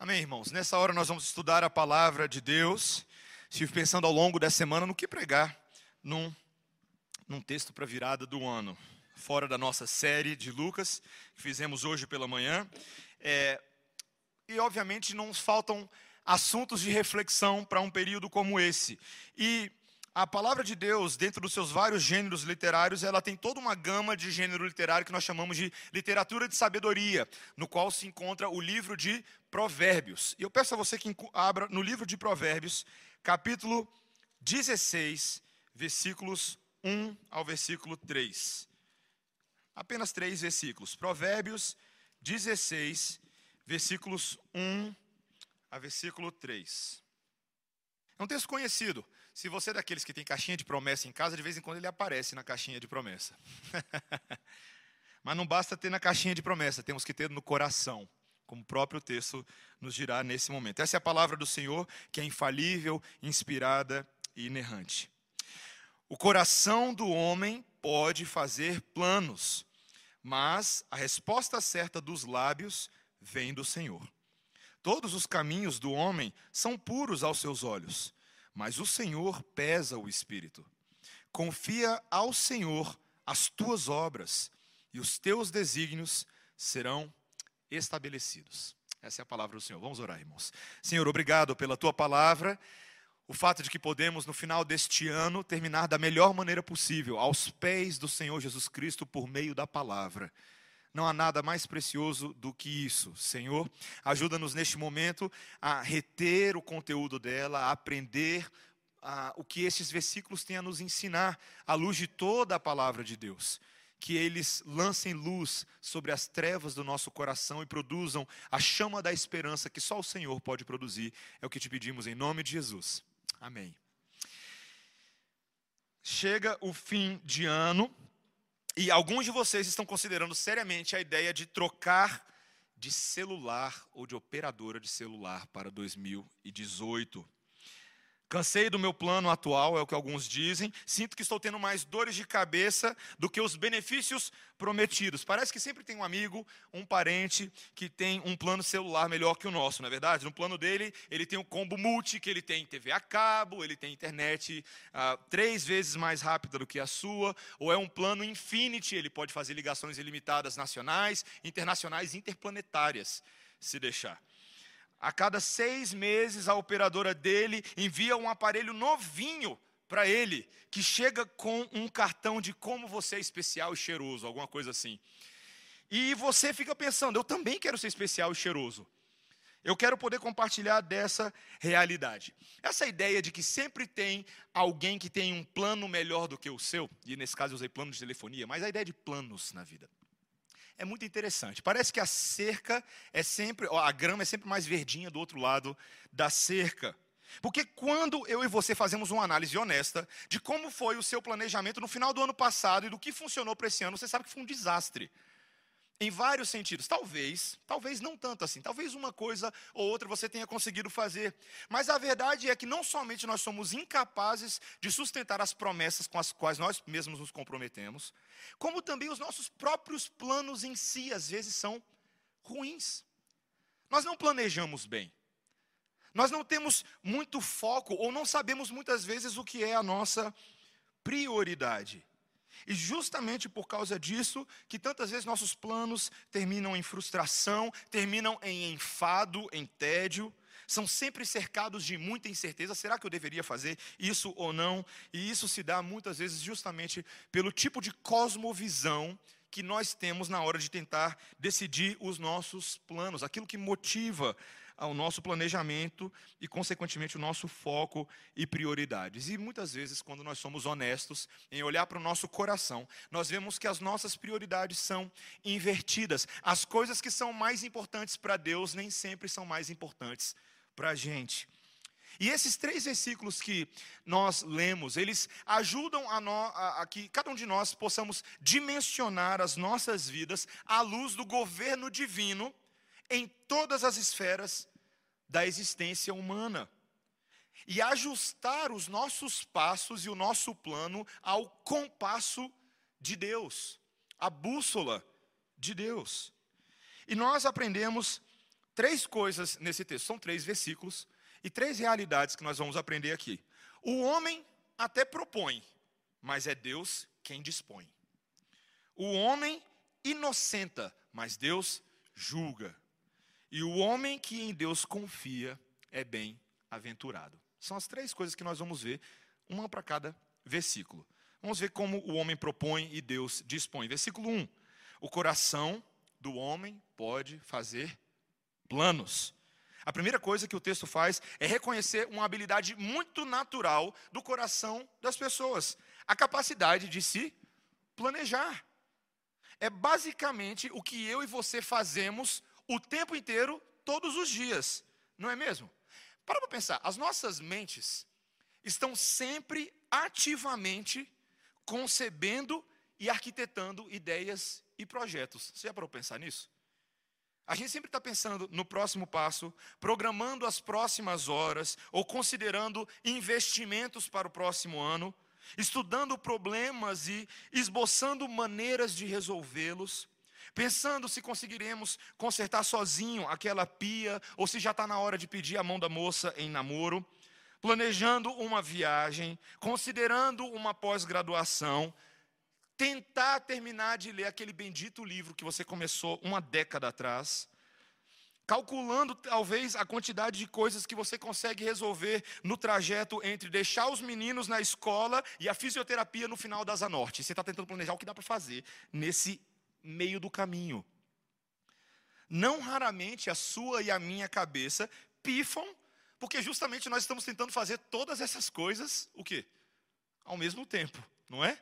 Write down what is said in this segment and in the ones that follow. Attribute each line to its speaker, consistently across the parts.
Speaker 1: Amém, irmãos? Nessa hora nós vamos estudar a palavra de Deus. Estive pensando ao longo da semana no que pregar num, num texto para virada do ano, fora da nossa série de Lucas, que fizemos hoje pela manhã. É, e, obviamente, não faltam assuntos de reflexão para um período como esse. E a palavra de Deus, dentro dos seus vários gêneros literários, ela tem toda uma gama de gênero literário que nós chamamos de literatura de sabedoria, no qual se encontra o livro de Provérbios. E eu peço a você que abra no livro de Provérbios, capítulo 16, versículos 1 ao versículo 3. Apenas três versículos. Provérbios 16, versículos 1 a versículo 3. É um texto conhecido. Se você é daqueles que tem caixinha de promessa em casa, de vez em quando ele aparece na caixinha de promessa. Mas não basta ter na caixinha de promessa, temos que ter no coração, como o próprio texto nos dirá nesse momento. Essa é a palavra do Senhor, que é infalível, inspirada e inerrante. O coração do homem pode fazer planos, mas a resposta certa dos lábios vem do Senhor. Todos os caminhos do homem são puros aos seus olhos mas o Senhor pesa o espírito. Confia ao Senhor as tuas obras, e os teus desígnios serão estabelecidos. Essa é a palavra do Senhor. Vamos orar, irmãos. Senhor, obrigado pela tua palavra. O fato de que podemos, no final deste ano, terminar da melhor maneira possível, aos pés do Senhor Jesus Cristo, por meio da palavra. Não há nada mais precioso do que isso. Senhor, ajuda-nos neste momento a reter o conteúdo dela, a aprender a, o que esses versículos têm a nos ensinar, à luz de toda a palavra de Deus. Que eles lancem luz sobre as trevas do nosso coração e produzam a chama da esperança que só o Senhor pode produzir. É o que te pedimos em nome de Jesus. Amém. Chega o fim de ano, e alguns de vocês estão considerando seriamente a ideia de trocar de celular ou de operadora de celular para 2018. Cansei do meu plano atual, é o que alguns dizem. Sinto que estou tendo mais dores de cabeça do que os benefícios prometidos. Parece que sempre tem um amigo, um parente que tem um plano celular melhor que o nosso, não é verdade? No plano dele, ele tem o combo multi, que ele tem TV a cabo, ele tem internet ah, três vezes mais rápida do que a sua, ou é um plano infinity, ele pode fazer ligações ilimitadas nacionais, internacionais, interplanetárias, se deixar. A cada seis meses, a operadora dele envia um aparelho novinho para ele, que chega com um cartão de como você é especial e cheiroso, alguma coisa assim. E você fica pensando, eu também quero ser especial e cheiroso. Eu quero poder compartilhar dessa realidade. Essa ideia de que sempre tem alguém que tem um plano melhor do que o seu, e nesse caso eu usei plano de telefonia, mas a ideia de planos na vida é muito interessante. Parece que a cerca é sempre, a grama é sempre mais verdinha do outro lado da cerca. Porque quando eu e você fazemos uma análise honesta de como foi o seu planejamento no final do ano passado e do que funcionou para esse ano, você sabe que foi um desastre em vários sentidos. Talvez, talvez não tanto assim, talvez uma coisa ou outra você tenha conseguido fazer. Mas a verdade é que não somente nós somos incapazes de sustentar as promessas com as quais nós mesmos nos comprometemos, como também os nossos próprios planos em si às vezes são ruins. Nós não planejamos bem. Nós não temos muito foco ou não sabemos muitas vezes o que é a nossa prioridade. E justamente por causa disso, que tantas vezes nossos planos terminam em frustração, terminam em enfado, em tédio, são sempre cercados de muita incerteza: será que eu deveria fazer isso ou não? E isso se dá muitas vezes justamente pelo tipo de cosmovisão que nós temos na hora de tentar decidir os nossos planos, aquilo que motiva ao nosso planejamento e, consequentemente, o nosso foco e prioridades. E muitas vezes, quando nós somos honestos em olhar para o nosso coração, nós vemos que as nossas prioridades são invertidas. As coisas que são mais importantes para Deus nem sempre são mais importantes para a gente. E esses três versículos que nós lemos, eles ajudam a, no, a, a, que cada um de nós possamos dimensionar as nossas vidas à luz do governo divino em todas as esferas da existência humana e ajustar os nossos passos e o nosso plano ao compasso de Deus, a bússola de Deus. E nós aprendemos três coisas nesse texto. São três versículos e três realidades que nós vamos aprender aqui. O homem até propõe, mas é Deus quem dispõe. O homem inocenta, mas Deus julga. E o homem que em Deus confia é bem-aventurado. São as três coisas que nós vamos ver, uma para cada versículo. Vamos ver como o homem propõe e Deus dispõe. Versículo 1. O coração do homem pode fazer planos. A primeira coisa que o texto faz é reconhecer uma habilidade muito natural do coração das pessoas, a capacidade de se planejar. É basicamente o que eu e você fazemos o tempo inteiro, todos os dias, não é mesmo? Para para pensar, as nossas mentes estão sempre ativamente concebendo e arquitetando ideias e projetos. Você já parou para pensar nisso? A gente sempre está pensando no próximo passo, programando as próximas horas, ou considerando investimentos para o próximo ano, estudando problemas e esboçando maneiras de resolvê-los, pensando se conseguiremos consertar sozinho aquela pia, ou se já está na hora de pedir a mão da moça em namoro, planejando uma viagem, considerando uma pós-graduação, tentar terminar de ler aquele bendito livro que você começou uma década atrás, calculando talvez a quantidade de coisas que você consegue resolver no trajeto entre deixar os meninos na escola e a fisioterapia no final da Asa Norte. Você está tentando planejar o que dá para fazer nesse meio do caminho. Não raramente a sua e a minha cabeça pifam, porque justamente nós estamos tentando fazer todas essas coisas, o quê? Ao mesmo tempo, não é?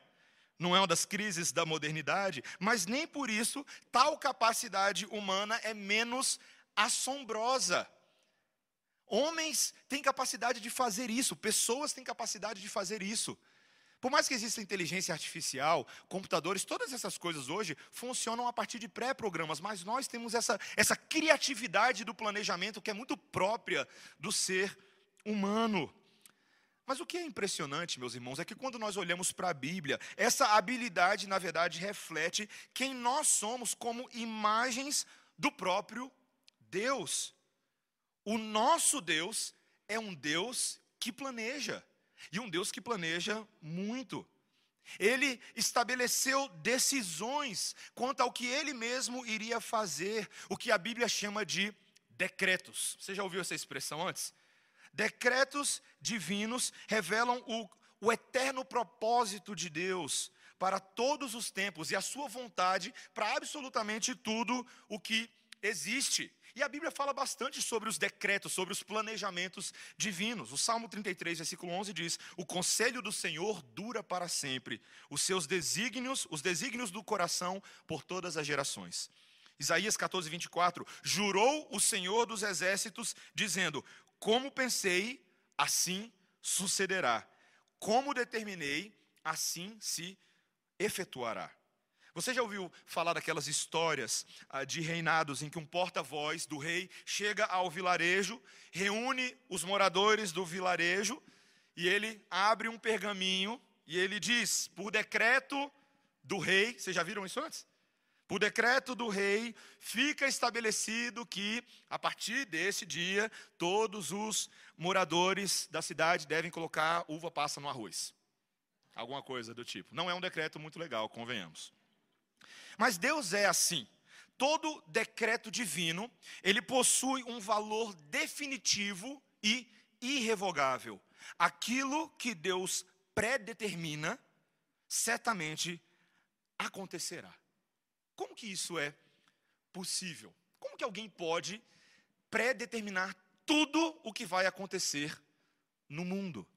Speaker 1: não é uma das crises da modernidade, mas nem por isso tal capacidade humana é menos assombrosa. Homens têm capacidade de fazer isso, pessoas têm capacidade de fazer isso. Por mais que exista inteligência artificial, computadores, todas essas coisas hoje funcionam a partir de pré-programas, mas nós temos essa, essa criatividade do planejamento que é muito própria do ser humano. Mas o que é impressionante, meus irmãos, é que quando nós olhamos para a Bíblia, essa habilidade, na verdade, reflete quem nós somos como imagens do próprio Deus. O nosso Deus é um Deus que planeja, e um Deus que planeja muito. Ele estabeleceu decisões quanto ao que ele mesmo iria fazer, o que a Bíblia chama de decretos. Você já ouviu essa expressão antes? Decretos divinos revelam o, o eterno propósito de Deus para todos os tempos e a sua vontade para absolutamente tudo o que existe. E a Bíblia fala bastante sobre os decretos, sobre os planejamentos divinos. O Salmo 33, versículo 11 diz: "O conselho do Senhor dura para sempre, os seus desígnios, os desígnios do coração por todas as gerações." Isaías 14, 24: Jurou o Senhor dos exércitos, dizendo: como pensei, assim sucederá. Como determinei, assim se efetuará. Você já ouviu falar daquelas histórias ah, de reinados em que um porta-voz do rei chega ao vilarejo, reúne os moradores do vilarejo e ele abre um pergaminho e ele diz: por decreto do rei, vocês já viram isso antes? Por decreto do rei, fica estabelecido que, a partir desse dia, todos os moradores da cidade devem colocar uva passa no arroz. Alguma coisa do tipo. Não é um decreto muito legal, convenhamos. Mas Deus é assim. Todo decreto divino, ele possui um valor definitivo e irrevogável. Aquilo que Deus predetermina, certamente acontecerá. Como que isso é possível? Como que alguém pode predeterminar tudo o que vai acontecer no mundo?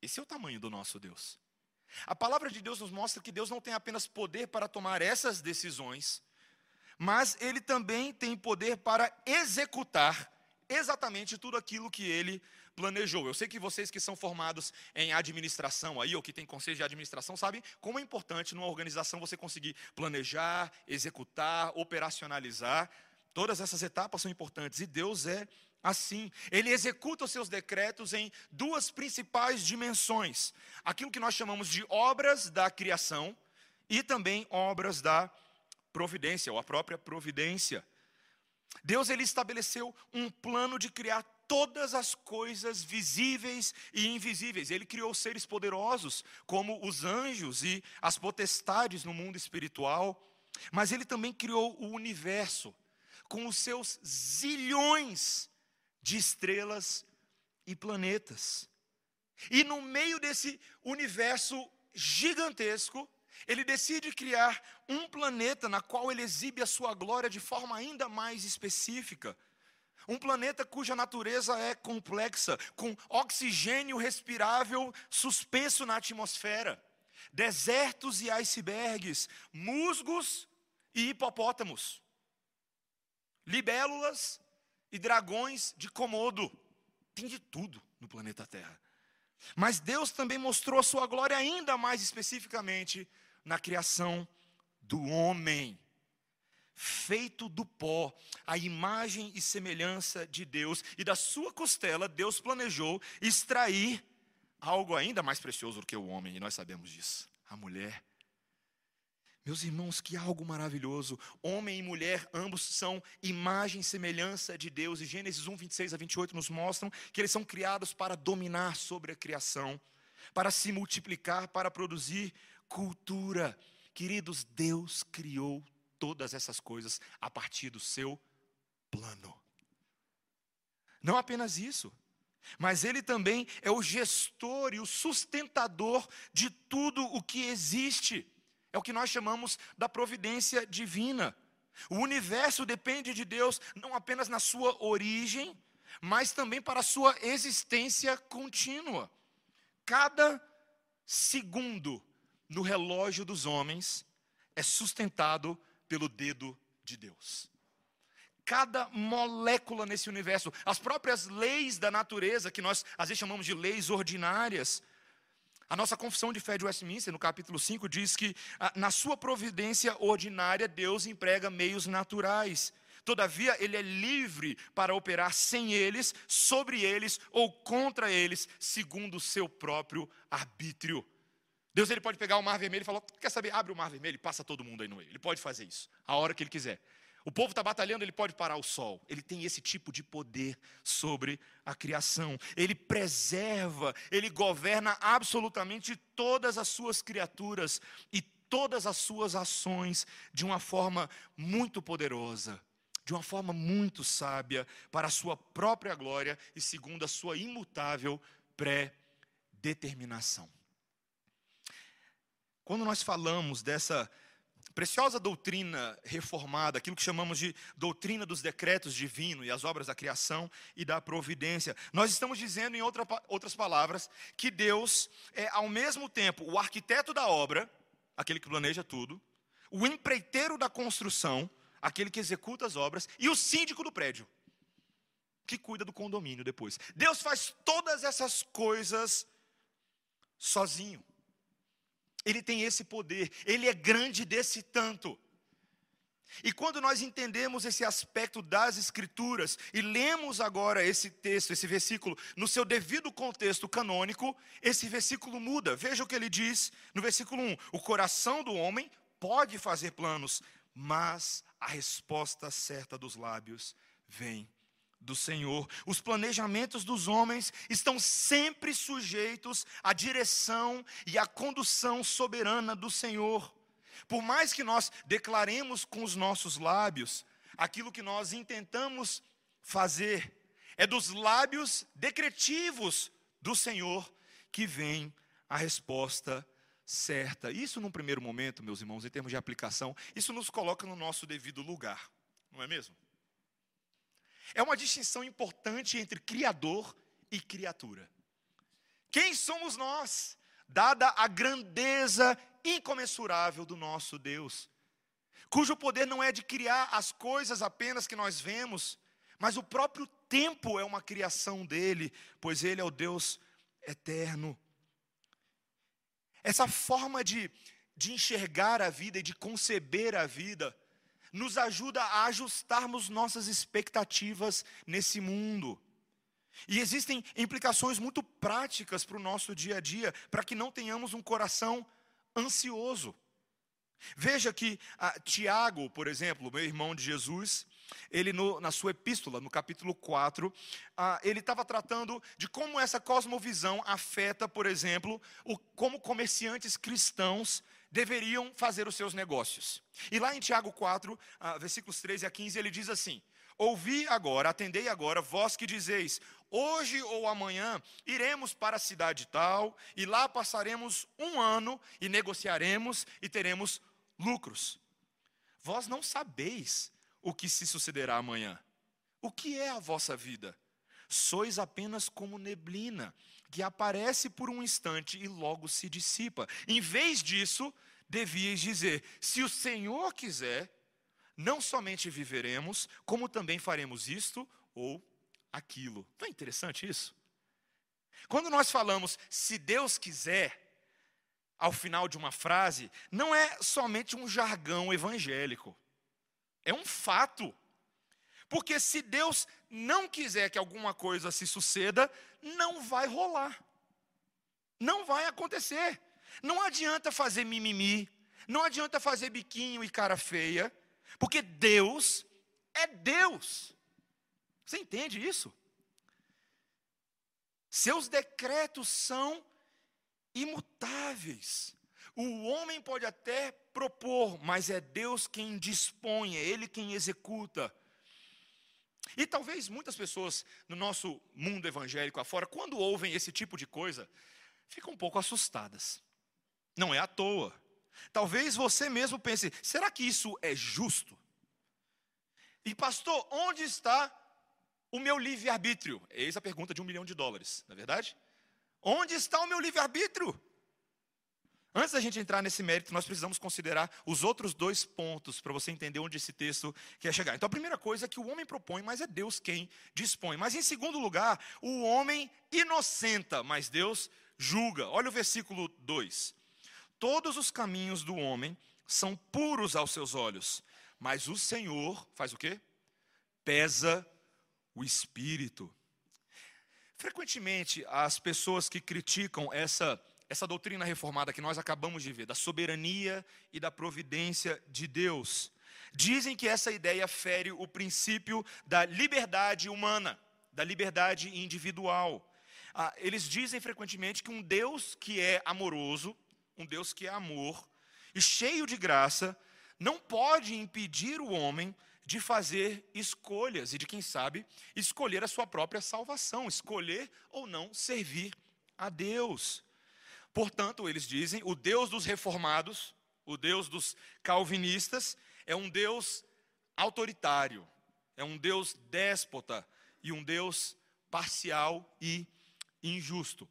Speaker 1: Esse é o tamanho do nosso Deus. A palavra de Deus nos mostra que Deus não tem apenas poder para tomar essas decisões, mas ele também tem poder para executar exatamente tudo aquilo que ele planejou. Eu sei que vocês que são formados em administração aí, ou que têm conselho de administração, sabem como é importante numa organização você conseguir planejar, executar, operacionalizar. Todas essas etapas são importantes e Deus é assim. Ele executa os seus decretos em duas principais dimensões: aquilo que nós chamamos de obras da criação e também obras da providência, ou a própria providência. Deus ele estabeleceu um plano de criar todas as coisas visíveis e invisíveis. Ele criou seres poderosos, como os anjos e as potestades no mundo espiritual, mas ele também criou o universo com os seus zilhões de estrelas e planetas. E no meio desse universo gigantesco, ele decide criar um planeta na qual ele exibe a sua glória de forma ainda mais específica. Um planeta cuja natureza é complexa, com oxigênio respirável suspenso na atmosfera, desertos e icebergs, musgos e hipopótamos, libélulas e dragões de Komodo. Tem de tudo no planeta Terra. Mas Deus também mostrou a sua glória ainda mais especificamente na criação do homem feito do pó, a imagem e semelhança de Deus, e da sua costela Deus planejou extrair algo ainda mais precioso do que o homem, e nós sabemos disso, a mulher. Meus irmãos, que algo maravilhoso. Homem e mulher, ambos são imagem e semelhança de Deus. E Gênesis 1, 26 a 28 nos mostram que eles são criados para dominar sobre a criação, para se multiplicar, para produzir cultura. Queridos, Deus criou todas essas coisas a partir do seu plano. Não apenas isso, mas ele também é o gestor e o sustentador de tudo o que existe. É o que nós chamamos da providência divina. O universo depende de Deus não apenas na sua origem, mas também para a sua existência contínua. Cada segundo no relógio dos homens é sustentado pelo dedo de Deus. Cada molécula nesse universo, as próprias leis da natureza, que nós às vezes chamamos de leis ordinárias, a nossa confissão de fé de Westminster, no capítulo 5, diz que ah, na sua providência ordinária, Deus emprega meios naturais. Todavia, ele é livre para operar sem eles, sobre eles ou contra eles, segundo o seu próprio arbítrio. Deus ele pode pegar o mar vermelho e falar: quer saber? Abre o mar vermelho e passa todo mundo aí no meio. Ele pode fazer isso, a hora que ele quiser. O povo está batalhando, ele pode parar o sol. Ele tem esse tipo de poder sobre a criação. Ele preserva, ele governa absolutamente todas as suas criaturas e todas as suas ações de uma forma muito poderosa, de uma forma muito sábia, para a sua própria glória e segundo a sua imutável pré-determinação. Quando nós falamos dessa preciosa doutrina reformada, aquilo que chamamos de doutrina dos decretos divinos e as obras da criação e da providência, nós estamos dizendo, em outra, outras palavras, que Deus é ao mesmo tempo o arquiteto da obra, aquele que planeja tudo, o empreiteiro da construção, aquele que executa as obras, e o síndico do prédio, que cuida do condomínio depois. Deus faz todas essas coisas sozinho. Ele tem esse poder, ele é grande desse tanto. E quando nós entendemos esse aspecto das Escrituras e lemos agora esse texto, esse versículo, no seu devido contexto canônico, esse versículo muda. Veja o que ele diz no versículo 1: O coração do homem pode fazer planos, mas a resposta certa dos lábios vem do Senhor. Os planejamentos dos homens estão sempre sujeitos à direção e à condução soberana do Senhor. Por mais que nós declaremos com os nossos lábios, aquilo que nós intentamos fazer é dos lábios decretivos do Senhor que vem a resposta certa. Isso, num primeiro momento, meus irmãos, em termos de aplicação, isso nos coloca no nosso devido lugar, não é mesmo? É uma distinção importante entre criador e criatura. Quem somos nós, dada a grandeza incomensurável do nosso Deus, cujo poder não é de criar as coisas apenas que nós vemos, mas o próprio tempo é uma criação dele, pois ele é o Deus eterno. Essa forma de, de enxergar a vida e de conceber a vida nos ajuda a ajustarmos nossas expectativas nesse mundo. E existem implicações muito práticas para o nosso dia a dia, para que não tenhamos um coração ansioso. Veja que ah, Tiago, por exemplo, meu irmão de Jesus, ele no, na sua epístola, no capítulo 4, ah, ele estava tratando de como essa cosmovisão afeta, por exemplo, o, como comerciantes cristãos deveriam fazer os seus negócios. E lá em Tiago 4, ah, versículos 13 a 15, ele diz assim: Ouvi agora, atendei agora, vós que dizeis: Hoje ou amanhã iremos para a cidade tal, e lá passaremos um ano e negociaremos e teremos lucros. Vós não sabeis o que se sucederá amanhã. O que é a vossa vida? Sois apenas como neblina, que aparece por um instante e logo se dissipa. Em vez disso, devíeis dizer: se o Senhor quiser, não somente viveremos, como também faremos isto ou aquilo. Não é interessante isso? Quando nós falamos se Deus quiser, ao final de uma frase, não é somente um jargão evangélico. É um fato. Porque se Deus não quiser que alguma coisa se suceda, não vai rolar. Não vai acontecer. Não adianta fazer mimimi, não adianta fazer biquinho e cara feia, porque Deus é Deus. Você entende isso? Seus decretos são imutáveis. O homem pode até propor, mas é Deus quem dispõe, é Ele quem executa. E talvez muitas pessoas no nosso mundo evangélico afora, quando ouvem esse tipo de coisa, ficam um pouco assustadas. Não é à toa. Talvez você mesmo pense: será que isso é justo? E pastor, onde está o meu livre-arbítrio? Eis a pergunta de um milhão de dólares, não é verdade? Onde está o meu livre-arbítrio? Antes da gente entrar nesse mérito, nós precisamos considerar os outros dois pontos para você entender onde esse texto quer chegar. Então, a primeira coisa é que o homem propõe, mas é Deus quem dispõe. Mas, em segundo lugar, o homem inocenta, mas Deus julga. Olha o versículo 2. Todos os caminhos do homem são puros aos seus olhos, mas o Senhor faz o quê? Pesa o espírito. Frequentemente, as pessoas que criticam essa essa doutrina reformada que nós acabamos de ver, da soberania e da providência de Deus, dizem que essa ideia fere o princípio da liberdade humana, da liberdade individual. Ah, eles dizem frequentemente que um Deus que é amoroso, um Deus que é amor e cheio de graça, não pode impedir o homem de fazer escolhas e de, quem sabe, escolher a sua própria salvação, escolher ou não servir a Deus. Portanto, eles dizem, o Deus dos reformados, o Deus dos calvinistas, é um Deus autoritário, é um Deus déspota e um Deus parcial e injusto.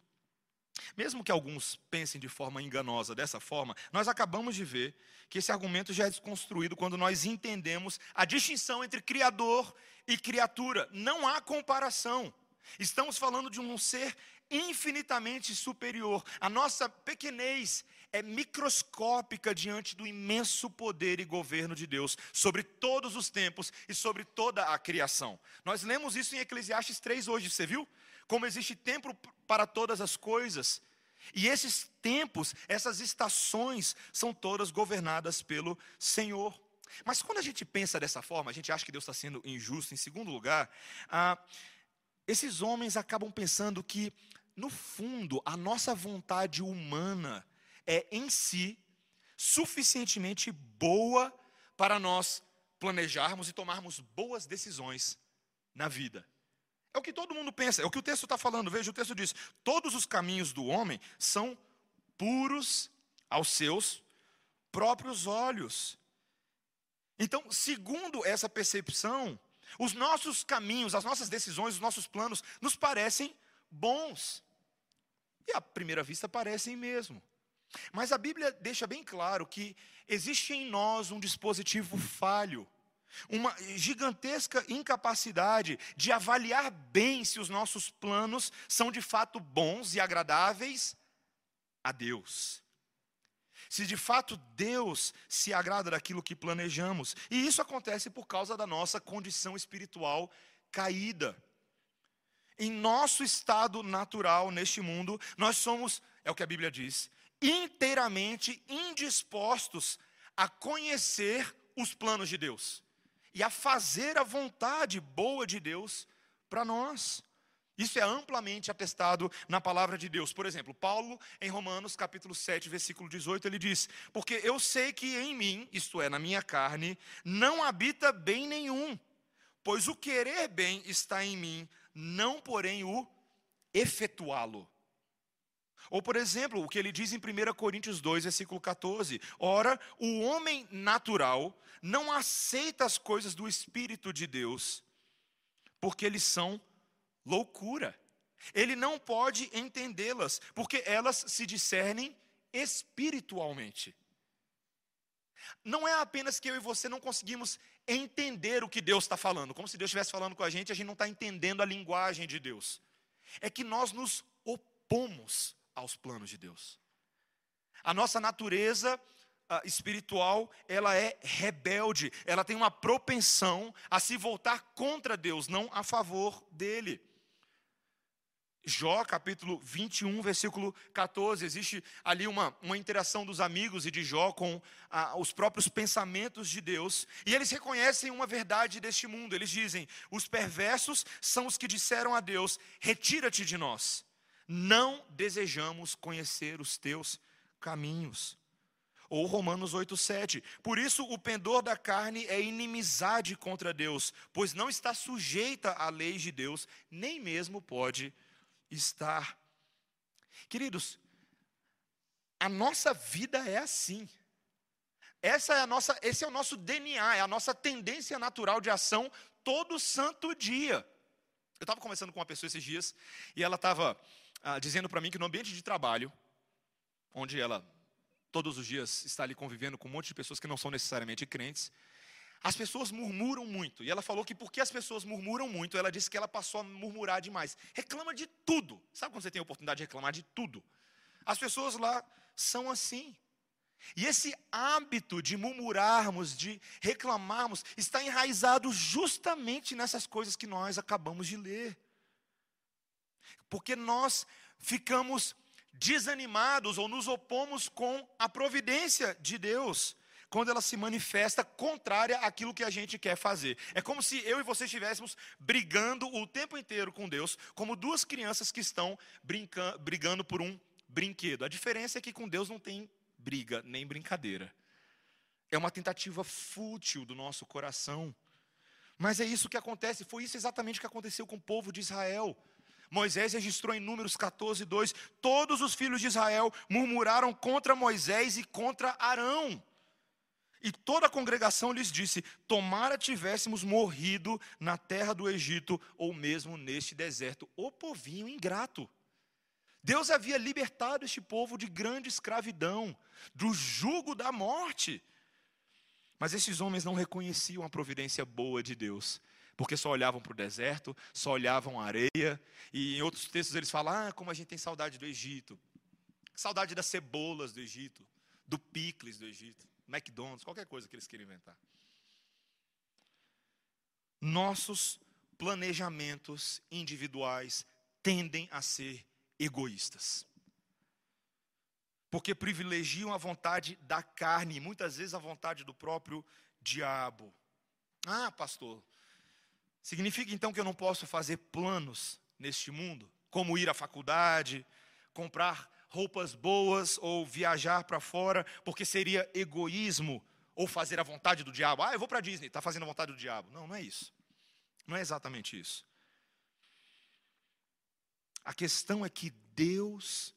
Speaker 1: Mesmo que alguns pensem de forma enganosa dessa forma, nós acabamos de ver que esse argumento já é desconstruído quando nós entendemos a distinção entre Criador e criatura. Não há comparação. Estamos falando de um ser infinitamente superior. A nossa pequenez é microscópica diante do imenso poder e governo de Deus sobre todos os tempos e sobre toda a criação. Nós lemos isso em Eclesiastes 3 hoje, você viu? Como existe tempo para todas as coisas. E esses tempos, essas estações, são todas governadas pelo Senhor. Mas quando a gente pensa dessa forma, a gente acha que Deus está sendo injusto. Em segundo lugar, ah, esses homens acabam pensando que no fundo, a nossa vontade humana é em si suficientemente boa para nós planejarmos e tomarmos boas decisões na vida. É o que todo mundo pensa, é o que o texto está falando. Veja, o texto diz: todos os caminhos do homem são puros aos seus próprios olhos. Então, segundo essa percepção, os nossos caminhos, as nossas decisões, os nossos planos nos parecem bons. E à primeira vista parecem mesmo. Mas a Bíblia deixa bem claro que existe em nós um dispositivo falho, uma gigantesca incapacidade de avaliar bem se os nossos planos são de fato bons e agradáveis a Deus. Se de fato Deus se agrada daquilo que planejamos. E isso acontece por causa da nossa condição espiritual caída em nosso estado natural neste mundo, nós somos, é o que a Bíblia diz, inteiramente indispostos a conhecer os planos de Deus e a fazer a vontade boa de Deus para nós. Isso é amplamente atestado na palavra de Deus. Por exemplo, Paulo, em Romanos capítulo 7, versículo 18, ele diz: Porque eu sei que em mim, isto é, na minha carne, não habita bem nenhum, pois o querer bem está em mim, não porém o efetuá-lo. Ou, por exemplo, o que ele diz em 1 Coríntios 2, versículo 14: Ora, o homem natural não aceita as coisas do Espírito de Deus, porque eles são loucura. Ele não pode entendê-las, porque elas se discernem espiritualmente. Não é apenas que eu e você não conseguimos entender o que Deus está falando, como se Deus estivesse falando com a gente, a gente não está entendendo a linguagem de Deus. É que nós nos opomos aos planos de Deus. A nossa natureza uh, espiritual, ela é rebelde, ela tem uma propensão a se voltar contra Deus, não a favor dele. Jó, capítulo 21, versículo 14. Existe ali uma, uma interação dos amigos e de Jó com ah, os próprios pensamentos de Deus. E eles reconhecem uma verdade deste mundo. Eles dizem: os perversos são os que disseram a Deus: retira-te de nós. Não desejamos conhecer os teus caminhos. Ou Romanos 8,7. Por isso o pendor da carne é inimizade contra Deus, pois não está sujeita à lei de Deus, nem mesmo pode estar. Queridos, a nossa vida é assim. Essa é a nossa, esse é o nosso DNA, é a nossa tendência natural de ação todo santo dia. Eu estava conversando com uma pessoa esses dias e ela estava ah, dizendo para mim que no ambiente de trabalho, onde ela todos os dias está ali convivendo com um monte de pessoas que não são necessariamente crentes, as pessoas murmuram muito. E ela falou que porque as pessoas murmuram muito, ela disse que ela passou a murmurar demais. Reclama de tudo. Sabe quando você tem a oportunidade de reclamar de tudo? As pessoas lá são assim. E esse hábito de murmurarmos, de reclamarmos, está enraizado justamente nessas coisas que nós acabamos de ler. Porque nós ficamos desanimados ou nos opomos com a providência de Deus quando ela se manifesta contrária àquilo que a gente quer fazer. É como se eu e você estivéssemos brigando o tempo inteiro com Deus, como duas crianças que estão brigando por um brinquedo. A diferença é que com Deus não tem briga nem brincadeira. É uma tentativa fútil do nosso coração. Mas é isso que acontece, foi isso exatamente que aconteceu com o povo de Israel. Moisés registrou em Números 14, 2: Todos os filhos de Israel murmuraram contra Moisés e contra Arão. E toda a congregação lhes disse: Tomara tivéssemos morrido na terra do Egito, ou mesmo neste deserto. O povinho ingrato. Deus havia libertado este povo de grande escravidão, do jugo da morte. Mas esses homens não reconheciam a providência boa de Deus, porque só olhavam para o deserto, só olhavam a areia, e em outros textos eles falam: ah, como a gente tem saudade do Egito, saudade das cebolas do Egito, do picles do Egito. McDonald's, qualquer coisa que eles queiram inventar. Nossos planejamentos individuais tendem a ser egoístas. Porque privilegiam a vontade da carne, e muitas vezes a vontade do próprio diabo. Ah, pastor, significa então que eu não posso fazer planos neste mundo? Como ir à faculdade, comprar roupas boas ou viajar para fora, porque seria egoísmo ou fazer a vontade do diabo. Ah, eu vou para Disney, está fazendo a vontade do diabo. Não, não é isso. Não é exatamente isso. A questão é que Deus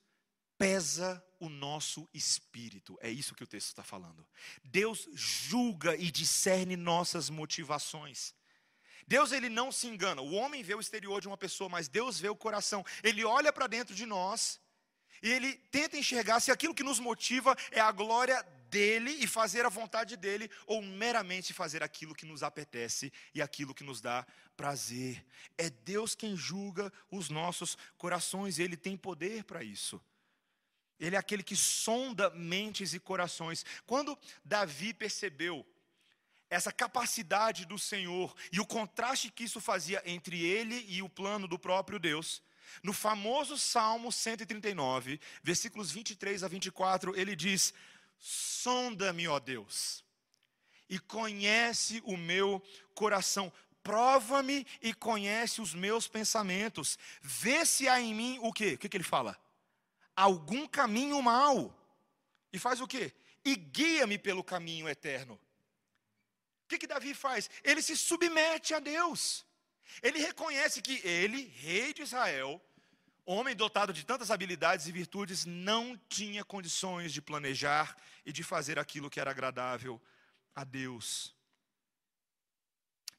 Speaker 1: pesa o nosso espírito. É isso que o texto está falando. Deus julga e discerne nossas motivações. Deus ele não se engana. O homem vê o exterior de uma pessoa, mas Deus vê o coração. Ele olha para dentro de nós e ele tenta enxergar se aquilo que nos motiva é a glória dele e fazer a vontade dele, ou meramente fazer aquilo que nos apetece e aquilo que nos dá prazer. É Deus quem julga os nossos corações, ele tem poder para isso. Ele é aquele que sonda mentes e corações. Quando Davi percebeu essa capacidade do Senhor e o contraste que isso fazia entre ele e o plano do próprio Deus, no famoso Salmo 139, versículos 23 a 24, ele diz: sonda-me, ó Deus, e conhece o meu coração. Prova-me e conhece os meus pensamentos. Vê se há em mim o quê? O que, que ele fala? Algum caminho mal. E faz o quê? E guia-me pelo caminho eterno. O que, que Davi faz? Ele se submete a Deus. Ele reconhece que ele, rei de Israel, homem dotado de tantas habilidades e virtudes, não tinha condições de planejar e de fazer aquilo que era agradável a Deus.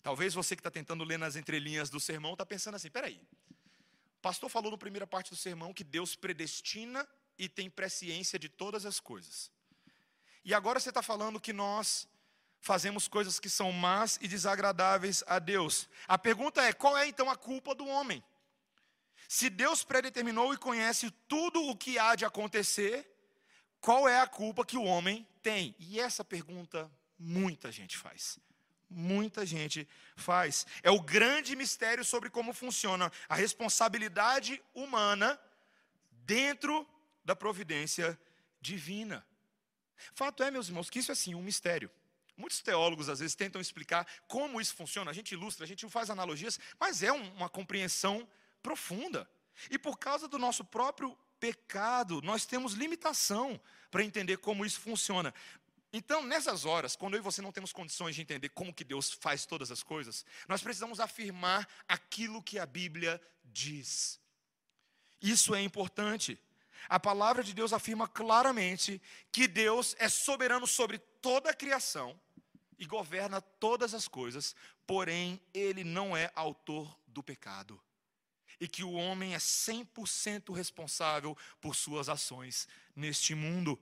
Speaker 1: Talvez você que está tentando ler nas entrelinhas do sermão está pensando assim: peraí, o pastor falou na primeira parte do sermão que Deus predestina e tem presciência de todas as coisas. E agora você está falando que nós fazemos coisas que são más e desagradáveis a Deus. A pergunta é: qual é então a culpa do homem? Se Deus predeterminou e conhece tudo o que há de acontecer, qual é a culpa que o homem tem? E essa pergunta muita gente faz. Muita gente faz. É o grande mistério sobre como funciona a responsabilidade humana dentro da providência divina. Fato é, meus irmãos, que isso é sim um mistério. Muitos teólogos às vezes tentam explicar como isso funciona. A gente ilustra, a gente faz analogias, mas é uma compreensão profunda. E por causa do nosso próprio pecado, nós temos limitação para entender como isso funciona. Então, nessas horas, quando eu e você não temos condições de entender como que Deus faz todas as coisas, nós precisamos afirmar aquilo que a Bíblia diz. Isso é importante. A palavra de Deus afirma claramente que Deus é soberano sobre toda a criação e governa todas as coisas, porém, ele não é autor do pecado. E que o homem é 100% responsável por suas ações neste mundo.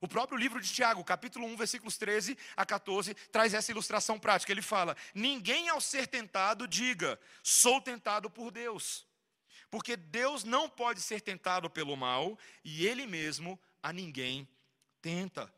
Speaker 1: O próprio livro de Tiago, capítulo 1, versículos 13 a 14, traz essa ilustração prática. Ele fala: Ninguém ao ser tentado diga, sou tentado por Deus. Porque Deus não pode ser tentado pelo mal e ele mesmo a ninguém tenta.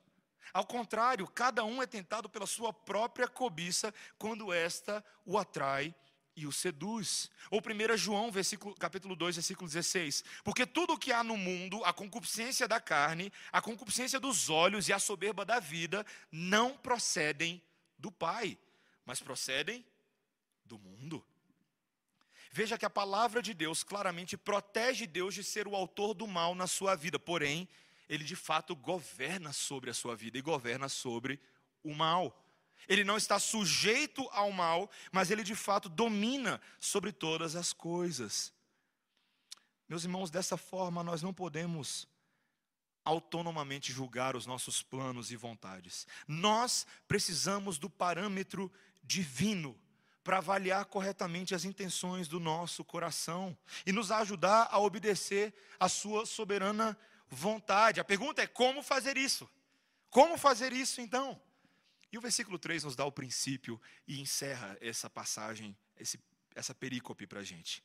Speaker 1: Ao contrário, cada um é tentado pela sua própria cobiça quando esta o atrai e o seduz. Ou 1 João, versículo, capítulo 2, versículo 16. Porque tudo o que há no mundo, a concupiscência da carne, a concupiscência dos olhos e a soberba da vida, não procedem do Pai, mas procedem do mundo. Veja que a palavra de Deus claramente protege Deus de ser o autor do mal na sua vida, porém, ele de fato governa sobre a sua vida e governa sobre o mal. Ele não está sujeito ao mal, mas ele de fato domina sobre todas as coisas. Meus irmãos, dessa forma nós não podemos autonomamente julgar os nossos planos e vontades. Nós precisamos do parâmetro divino para avaliar corretamente as intenções do nosso coração e nos ajudar a obedecer a sua soberana vontade. A pergunta é como fazer isso? Como fazer isso então? E o versículo 3 nos dá o princípio e encerra essa passagem, esse, essa perícope para a gente.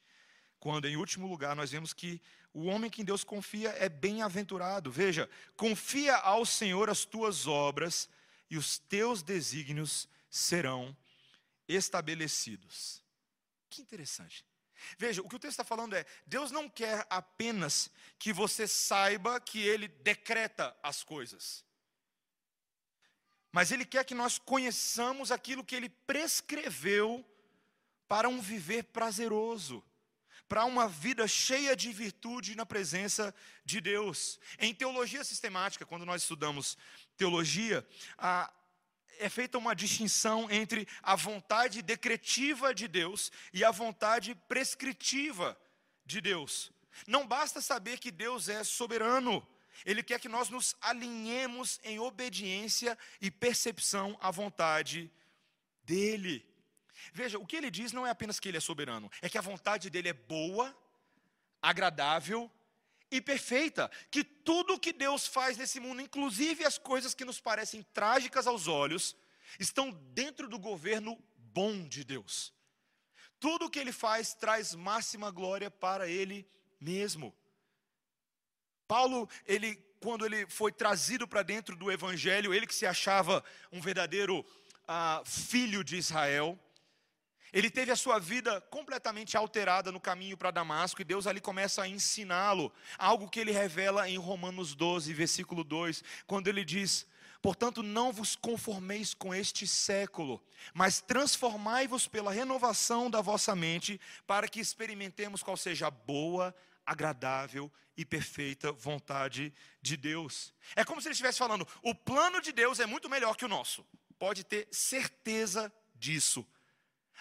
Speaker 1: Quando, em último lugar, nós vemos que o homem que em Deus confia é bem-aventurado. Veja, confia ao Senhor as tuas obras e os teus desígnios serão estabelecidos. Que interessante. Veja, o que o texto está falando é: Deus não quer apenas que você saiba que Ele decreta as coisas mas Ele quer que nós conheçamos aquilo que Ele prescreveu para um viver prazeroso, para uma vida cheia de virtude na presença de Deus. Em teologia sistemática, quando nós estudamos teologia, a, é feita uma distinção entre a vontade decretiva de Deus e a vontade prescritiva de Deus. Não basta saber que Deus é soberano, ele quer que nós nos alinhemos em obediência e percepção à vontade dEle. Veja, o que ele diz não é apenas que ele é soberano, é que a vontade dele é boa, agradável e perfeita. Que tudo que Deus faz nesse mundo, inclusive as coisas que nos parecem trágicas aos olhos, estão dentro do governo bom de Deus. Tudo que ele faz traz máxima glória para ele mesmo. Paulo, ele, quando ele foi trazido para dentro do evangelho, ele que se achava um verdadeiro ah, filho de Israel, Ele teve a sua vida completamente alterada no caminho para Damasco e Deus ali começa a ensiná-lo, algo que ele revela em Romanos 12, versículo 2, quando ele diz: Portanto, não vos conformeis com este século, mas transformai-vos pela renovação da vossa mente, para que experimentemos qual seja a boa, agradável e perfeita vontade de Deus. É como se ele estivesse falando: o plano de Deus é muito melhor que o nosso, pode ter certeza disso.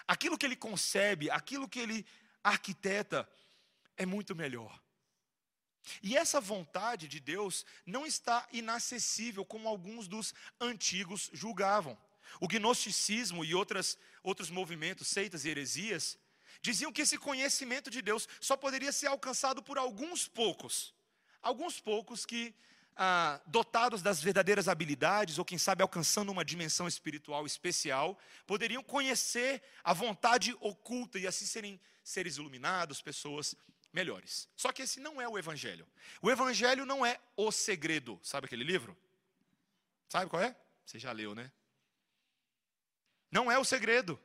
Speaker 1: Aquilo que ele concebe, aquilo que ele arquiteta, é muito melhor. E essa vontade de Deus não está inacessível como alguns dos antigos julgavam. O gnosticismo e outras, outros movimentos, seitas e heresias, diziam que esse conhecimento de Deus só poderia ser alcançado por alguns poucos. Alguns poucos que ah, dotados das verdadeiras habilidades, ou quem sabe alcançando uma dimensão espiritual especial, poderiam conhecer a vontade oculta e assim serem seres iluminados, pessoas melhores. Só que esse não é o Evangelho. O Evangelho não é o segredo. Sabe aquele livro? Sabe qual é? Você já leu, né? Não é o segredo.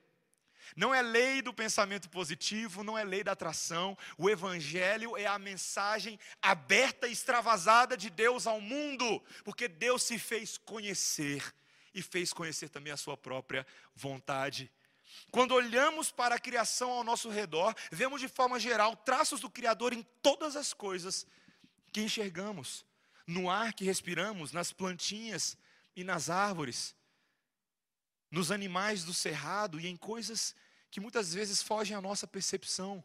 Speaker 1: Não é lei do pensamento positivo, não é lei da atração. O Evangelho é a mensagem aberta e extravasada de Deus ao mundo, porque Deus se fez conhecer e fez conhecer também a sua própria vontade. Quando olhamos para a criação ao nosso redor, vemos de forma geral traços do Criador em todas as coisas que enxergamos, no ar que respiramos, nas plantinhas e nas árvores nos animais do cerrado e em coisas que muitas vezes fogem à nossa percepção.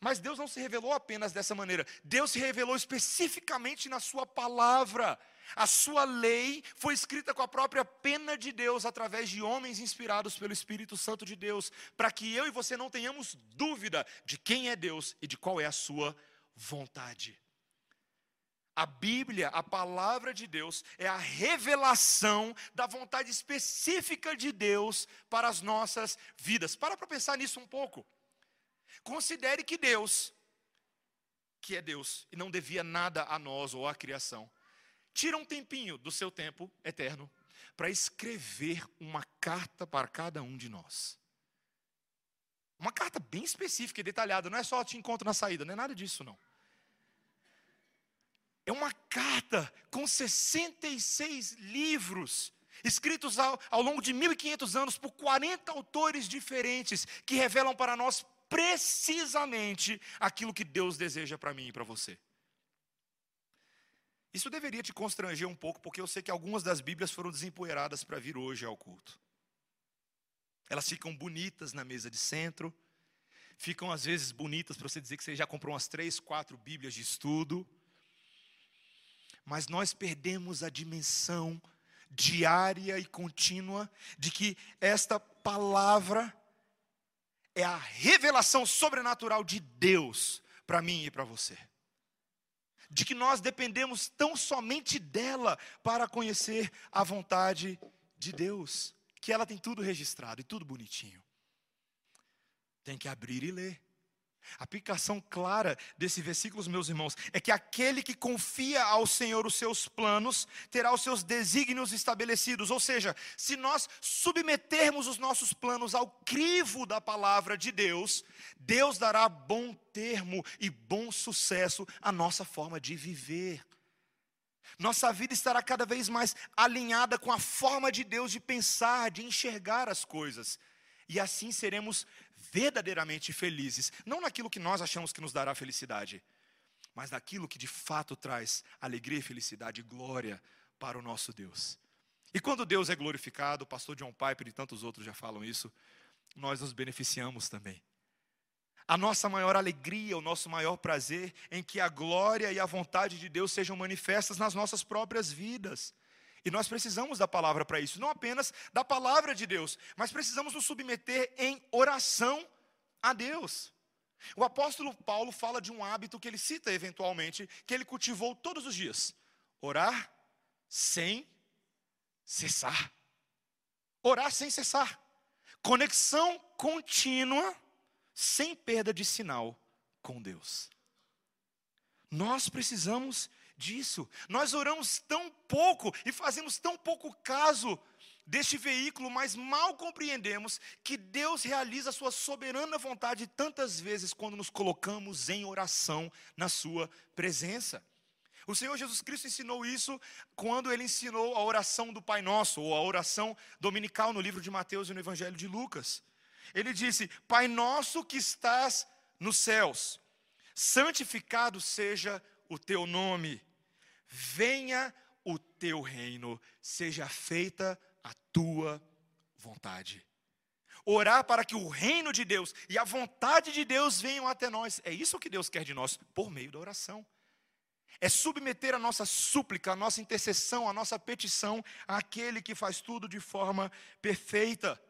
Speaker 1: Mas Deus não se revelou apenas dessa maneira, Deus se revelou especificamente na Sua palavra. A Sua lei foi escrita com a própria pena de Deus, através de homens inspirados pelo Espírito Santo de Deus, para que eu e você não tenhamos dúvida de quem é Deus e de qual é a Sua vontade. A Bíblia, a palavra de Deus, é a revelação da vontade específica de Deus para as nossas vidas. Para para pensar nisso um pouco. Considere que Deus, que é Deus e não devia nada a nós ou à criação, tira um tempinho do seu tempo eterno para escrever uma carta para cada um de nós. Uma carta bem específica e detalhada, não é só te encontro na saída, não é nada disso não. É uma carta com 66 livros, escritos ao, ao longo de 1500 anos por 40 autores diferentes, que revelam para nós precisamente aquilo que Deus deseja para mim e para você. Isso deveria te constranger um pouco, porque eu sei que algumas das Bíblias foram desempoeiradas para vir hoje ao culto. Elas ficam bonitas na mesa de centro, ficam às vezes bonitas para você dizer que você já comprou umas três, quatro Bíblias de estudo mas nós perdemos a dimensão diária e contínua de que esta palavra é a revelação sobrenatural de Deus para mim e para você. De que nós dependemos tão somente dela para conhecer a vontade de Deus, que ela tem tudo registrado e tudo bonitinho. Tem que abrir e ler. A aplicação clara desse versículo, meus irmãos, é que aquele que confia ao Senhor os seus planos terá os seus desígnios estabelecidos. Ou seja, se nós submetermos os nossos planos ao crivo da palavra de Deus, Deus dará bom termo e bom sucesso à nossa forma de viver. Nossa vida estará cada vez mais alinhada com a forma de Deus de pensar, de enxergar as coisas. E assim seremos verdadeiramente felizes, não naquilo que nós achamos que nos dará felicidade, mas naquilo que de fato traz alegria, felicidade e glória para o nosso Deus. E quando Deus é glorificado, o pastor John Piper e tantos outros já falam isso, nós nos beneficiamos também. A nossa maior alegria, o nosso maior prazer em que a glória e a vontade de Deus sejam manifestas nas nossas próprias vidas. E nós precisamos da palavra para isso, não apenas da palavra de Deus, mas precisamos nos submeter em oração a Deus. O apóstolo Paulo fala de um hábito que ele cita eventualmente, que ele cultivou todos os dias: orar sem cessar. Orar sem cessar. Conexão contínua, sem perda de sinal com Deus. Nós precisamos disso. Nós oramos tão pouco e fazemos tão pouco caso deste veículo, mas mal compreendemos que Deus realiza a sua soberana vontade tantas vezes quando nos colocamos em oração na sua presença. O Senhor Jesus Cristo ensinou isso quando ele ensinou a oração do Pai Nosso, ou a oração dominical no livro de Mateus e no Evangelho de Lucas. Ele disse: Pai nosso que estás nos céus, santificado seja o teu nome, venha o teu reino, seja feita a tua vontade. Orar para que o reino de Deus e a vontade de Deus venham até nós. É isso que Deus quer de nós, por meio da oração. É submeter a nossa súplica, a nossa intercessão, a nossa petição àquele que faz tudo de forma perfeita.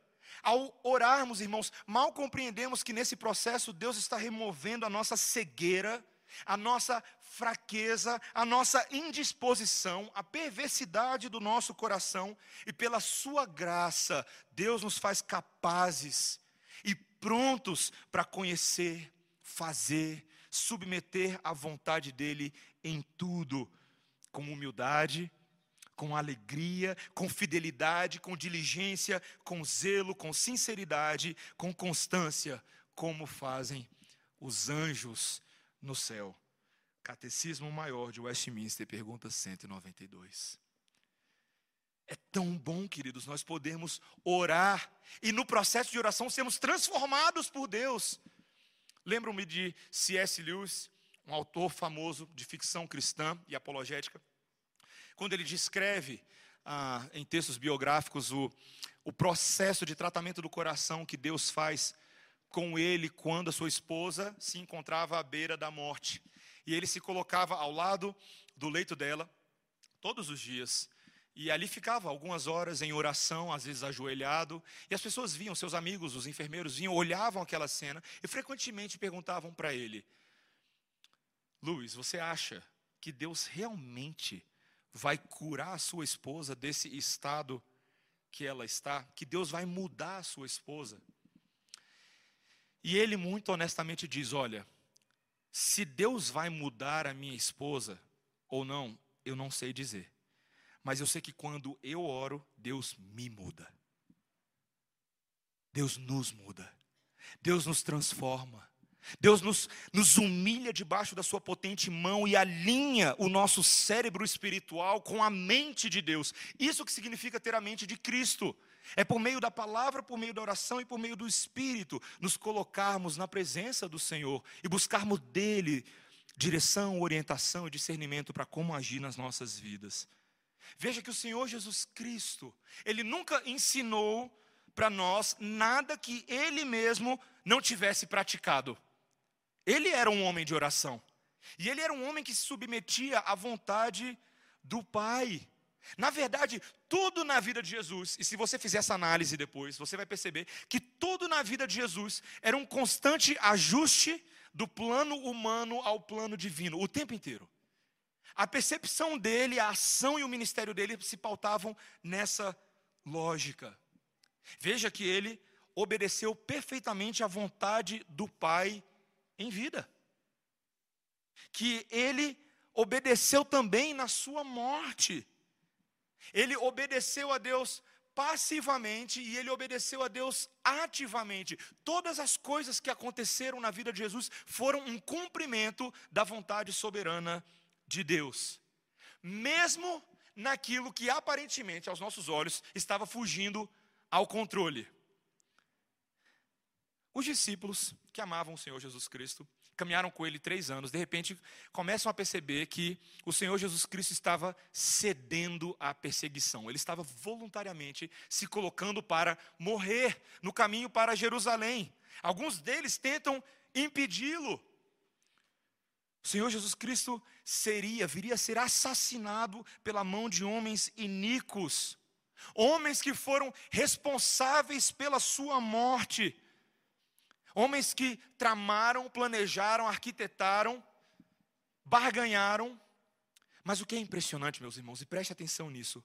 Speaker 1: Ao orarmos, irmãos, mal compreendemos que nesse processo Deus está removendo a nossa cegueira, a nossa fraqueza, a nossa indisposição, a perversidade do nosso coração, e pela Sua graça, Deus nos faz capazes e prontos para conhecer, fazer, submeter à vontade dEle em tudo, com humildade, com alegria, com fidelidade, com diligência, com zelo, com sinceridade, com constância, como fazem os anjos no céu. Catecismo Maior de Westminster, pergunta 192. É tão bom, queridos, nós podemos orar e no processo de oração sermos transformados por Deus. Lembro-me de C.S. Lewis, um autor famoso de ficção cristã e apologética, quando ele descreve ah, em textos biográficos o, o processo de tratamento do coração que Deus faz com ele quando a sua esposa se encontrava à beira da morte. E ele se colocava ao lado do leito dela, todos os dias, e ali ficava algumas horas em oração, às vezes ajoelhado, e as pessoas vinham, seus amigos, os enfermeiros vinham, olhavam aquela cena e frequentemente perguntavam para ele: Luiz, você acha que Deus realmente vai curar a sua esposa desse estado que ela está, que Deus vai mudar a sua esposa. E ele muito honestamente diz: Olha, se Deus vai mudar a minha esposa ou não, eu não sei dizer. Mas eu sei que quando eu oro, Deus me muda. Deus nos muda. Deus nos transforma. Deus nos, nos humilha debaixo da sua potente mão e alinha o nosso cérebro espiritual com a mente de Deus. Isso que significa ter a mente de Cristo. É por meio da palavra, por meio da oração e por meio do Espírito nos colocarmos na presença do Senhor e buscarmos dele direção, orientação e discernimento para como agir nas nossas vidas. Veja que o Senhor Jesus Cristo, ele nunca ensinou para nós nada que ele mesmo não tivesse praticado. Ele era um homem de oração. E ele era um homem que se submetia à vontade do Pai. Na verdade, tudo na vida de Jesus, e se você fizer essa análise depois, você vai perceber que tudo na vida de Jesus era um constante ajuste do plano humano ao plano divino, o tempo inteiro. A percepção dele, a ação e o ministério dele se pautavam nessa lógica. Veja que ele obedeceu perfeitamente à vontade do Pai em vida. Que ele obedeceu também na sua morte. Ele obedeceu a Deus passivamente e ele obedeceu a Deus ativamente. Todas as coisas que aconteceram na vida de Jesus foram um cumprimento da vontade soberana de Deus. Mesmo naquilo que aparentemente aos nossos olhos estava fugindo ao controle. Os discípulos que amavam o Senhor Jesus Cristo, caminharam com ele três anos, de repente começam a perceber que o Senhor Jesus Cristo estava cedendo à perseguição, ele estava voluntariamente se colocando para morrer no caminho para Jerusalém. Alguns deles tentam impedi-lo. O Senhor Jesus Cristo seria, viria a ser assassinado pela mão de homens iníquos, homens que foram responsáveis pela sua morte. Homens que tramaram, planejaram, arquitetaram, barganharam. Mas o que é impressionante, meus irmãos, e preste atenção nisso,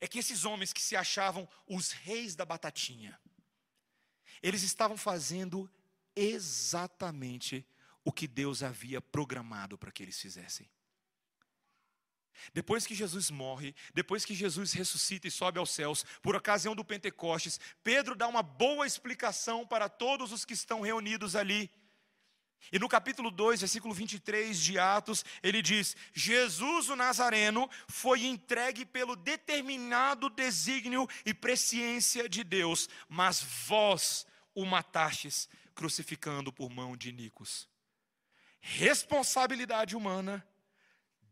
Speaker 1: é que esses homens que se achavam os reis da batatinha, eles estavam fazendo exatamente o que Deus havia programado para que eles fizessem. Depois que Jesus morre, depois que Jesus ressuscita e sobe aos céus, por ocasião do Pentecostes, Pedro dá uma boa explicação para todos os que estão reunidos ali. E no capítulo 2, versículo 23 de Atos, ele diz: Jesus o Nazareno foi entregue pelo determinado desígnio e presciência de Deus, mas vós o matastes, crucificando por mão de Nicos. Responsabilidade humana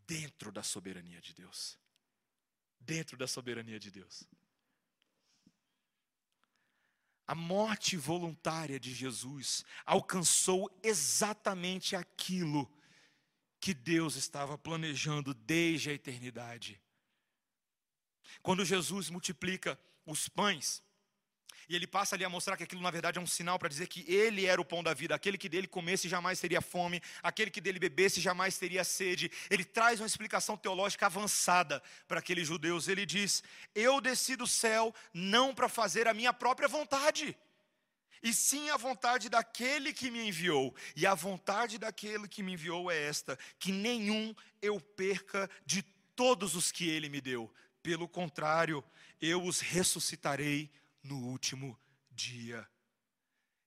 Speaker 1: dentro da soberania de Deus. Dentro da soberania de Deus. A morte voluntária de Jesus alcançou exatamente aquilo que Deus estava planejando desde a eternidade. Quando Jesus multiplica os pães, e ele passa ali a mostrar que aquilo na verdade é um sinal para dizer que ele era o pão da vida, aquele que dele comesse jamais teria fome, aquele que dele bebesse jamais teria sede. Ele traz uma explicação teológica avançada para aqueles judeus. Ele diz: Eu desci do céu não para fazer a minha própria vontade, e sim a vontade daquele que me enviou. E a vontade daquele que me enviou é esta: que nenhum eu perca de todos os que ele me deu. Pelo contrário, eu os ressuscitarei no último dia.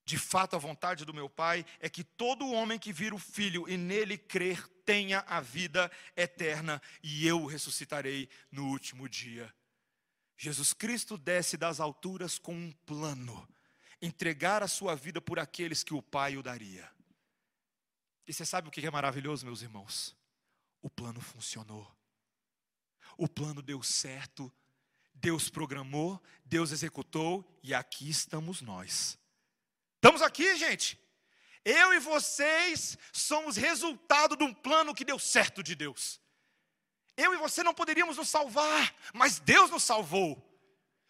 Speaker 1: De fato, a vontade do meu Pai é que todo homem que vira o Filho e nele crer tenha a vida eterna, e eu o ressuscitarei no último dia. Jesus Cristo desce das alturas com um plano: entregar a sua vida por aqueles que o Pai o daria. E você sabe o que é maravilhoso, meus irmãos? O plano funcionou. O plano deu certo Deus programou, Deus executou e aqui estamos nós. Estamos aqui, gente. Eu e vocês somos resultado de um plano que deu certo de Deus. Eu e você não poderíamos nos salvar, mas Deus nos salvou.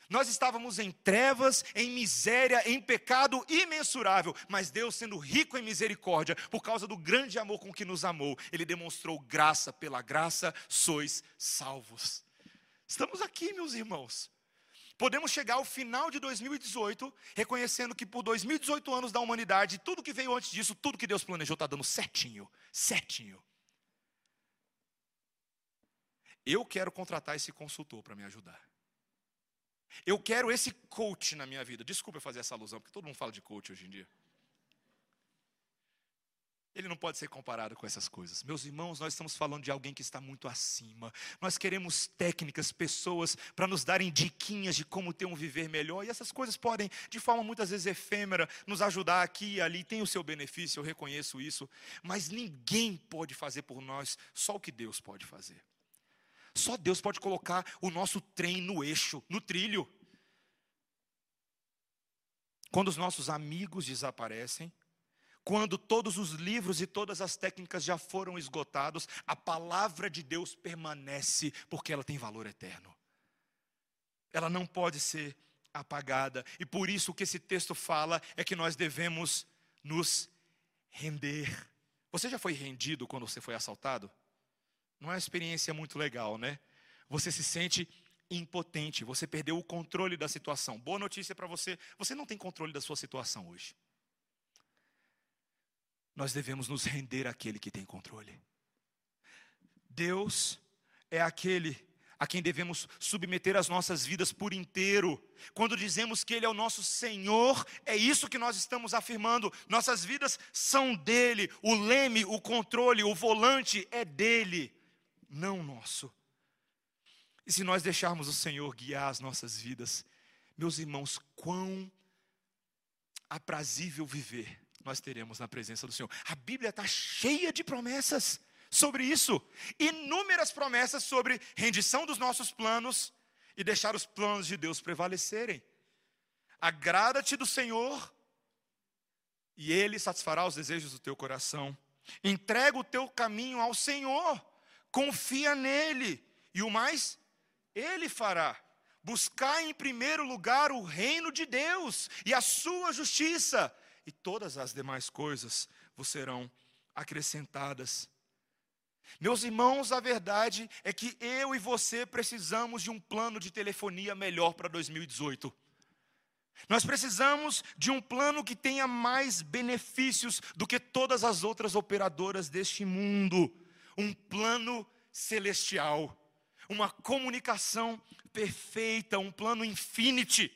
Speaker 1: Nós estávamos em trevas, em miséria, em pecado imensurável, mas Deus, sendo rico em misericórdia, por causa do grande amor com que nos amou, Ele demonstrou graça, pela graça sois salvos. Estamos aqui, meus irmãos. Podemos chegar ao final de 2018 reconhecendo que por 2018 anos da humanidade, tudo que veio antes disso, tudo que Deus planejou está dando certinho, certinho. Eu quero contratar esse consultor para me ajudar. Eu quero esse coach na minha vida. Desculpa eu fazer essa alusão, porque todo mundo fala de coach hoje em dia. Ele não pode ser comparado com essas coisas. Meus irmãos, nós estamos falando de alguém que está muito acima. Nós queremos técnicas, pessoas para nos darem diquinhas de como ter um viver melhor. E essas coisas podem, de forma muitas vezes efêmera, nos ajudar aqui e ali. Tem o seu benefício, eu reconheço isso. Mas ninguém pode fazer por nós só o que Deus pode fazer. Só Deus pode colocar o nosso trem no eixo, no trilho. Quando os nossos amigos desaparecem, quando todos os livros e todas as técnicas já foram esgotados, a palavra de Deus permanece, porque ela tem valor eterno. Ela não pode ser apagada. E por isso o que esse texto fala é que nós devemos nos render. Você já foi rendido quando você foi assaltado? Não é uma experiência muito legal, né? Você se sente impotente, você perdeu o controle da situação. Boa notícia para você: você não tem controle da sua situação hoje nós devemos nos render àquele que tem controle. Deus é aquele a quem devemos submeter as nossas vidas por inteiro. Quando dizemos que Ele é o nosso Senhor, é isso que nós estamos afirmando. Nossas vidas são dele, o leme, o controle, o volante é dele, não nosso. E se nós deixarmos o Senhor guiar as nossas vidas, meus irmãos, quão aprazível viver nós teremos na presença do Senhor. A Bíblia está cheia de promessas sobre isso, inúmeras promessas sobre rendição dos nossos planos e deixar os planos de Deus prevalecerem. Agrada-te do Senhor e Ele satisfará os desejos do teu coração. Entrega o teu caminho ao Senhor, confia nele e o mais Ele fará. Buscar em primeiro lugar o reino de Deus e a sua justiça, e todas as demais coisas vos serão acrescentadas. Meus irmãos, a verdade é que eu e você precisamos de um plano de telefonia melhor para 2018. Nós precisamos de um plano que tenha mais benefícios do que todas as outras operadoras deste mundo. Um plano celestial, uma comunicação perfeita, um plano infinity,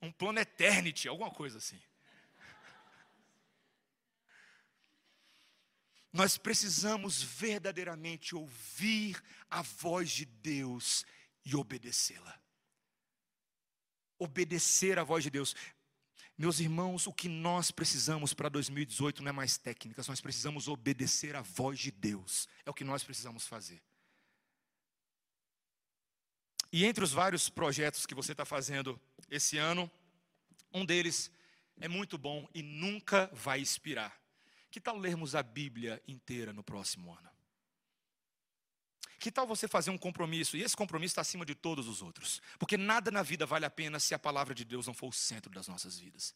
Speaker 1: um plano eternity, alguma coisa assim. Nós precisamos verdadeiramente ouvir a voz de Deus e obedecê-la. Obedecer a voz de Deus. Meus irmãos, o que nós precisamos para 2018 não é mais técnicas, nós precisamos obedecer a voz de Deus. É o que nós precisamos fazer. E entre os vários projetos que você está fazendo esse ano, um deles é muito bom e nunca vai expirar. Que tal lermos a Bíblia inteira no próximo ano? Que tal você fazer um compromisso? E esse compromisso está acima de todos os outros. Porque nada na vida vale a pena se a palavra de Deus não for o centro das nossas vidas.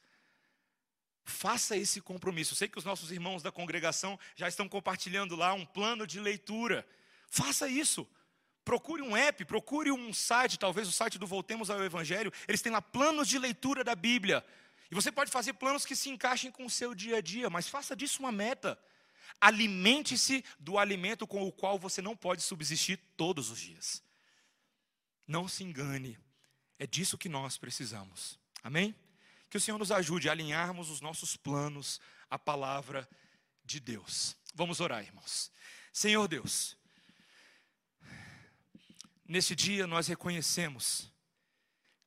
Speaker 1: Faça esse compromisso. Eu sei que os nossos irmãos da congregação já estão compartilhando lá um plano de leitura. Faça isso. Procure um app, procure um site, talvez o site do Voltemos ao Evangelho. Eles têm lá planos de leitura da Bíblia. E você pode fazer planos que se encaixem com o seu dia a dia, mas faça disso uma meta. Alimente-se do alimento com o qual você não pode subsistir todos os dias. Não se engane, é disso que nós precisamos. Amém? Que o Senhor nos ajude a alinharmos os nossos planos à palavra de Deus. Vamos orar, irmãos. Senhor Deus, nesse dia nós reconhecemos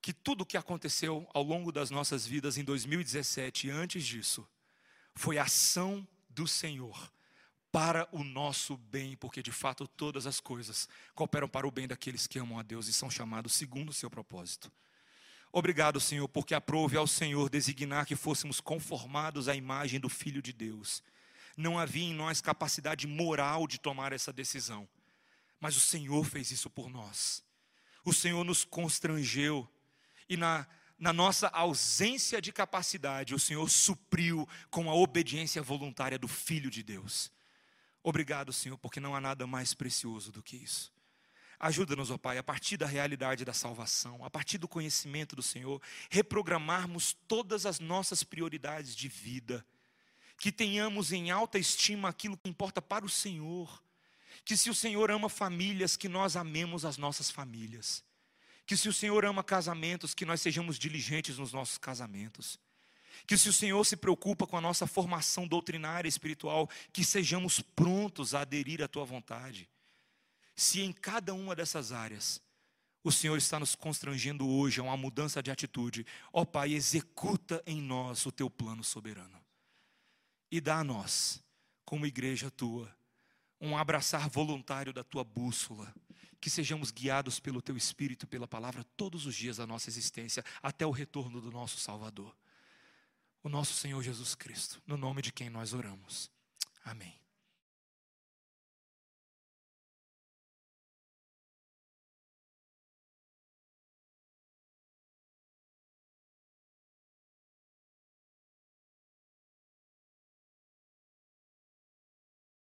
Speaker 1: que tudo o que aconteceu ao longo das nossas vidas em 2017 e antes disso foi ação do Senhor para o nosso bem, porque de fato todas as coisas cooperam para o bem daqueles que amam a Deus e são chamados segundo o seu propósito. Obrigado, Senhor, porque aprove ao Senhor designar que fôssemos conformados à imagem do Filho de Deus. Não havia em nós capacidade moral de tomar essa decisão, mas o Senhor fez isso por nós. O Senhor nos constrangeu e na na nossa ausência de capacidade, o Senhor supriu com a obediência voluntária do Filho de Deus. Obrigado, Senhor, porque não há nada mais precioso do que isso. Ajuda-nos, ó Pai, a partir da realidade da salvação, a partir do conhecimento do Senhor, reprogramarmos todas as nossas prioridades de vida, que tenhamos em alta estima aquilo que importa para o Senhor, que se o Senhor ama famílias, que nós amemos as nossas famílias, que se o Senhor ama casamentos, que nós sejamos diligentes nos nossos casamentos que se o Senhor se preocupa com a nossa formação doutrinária espiritual, que sejamos prontos a aderir à tua vontade. Se em cada uma dessas áreas o Senhor está nos constrangendo hoje a uma mudança de atitude, ó Pai, executa em nós o teu plano soberano. E dá a nós, como igreja tua, um abraçar voluntário da tua bússola, que sejamos guiados pelo teu espírito, pela palavra todos os dias da nossa existência, até o retorno do nosso Salvador o nosso Senhor Jesus Cristo, no nome de quem nós oramos. Amém.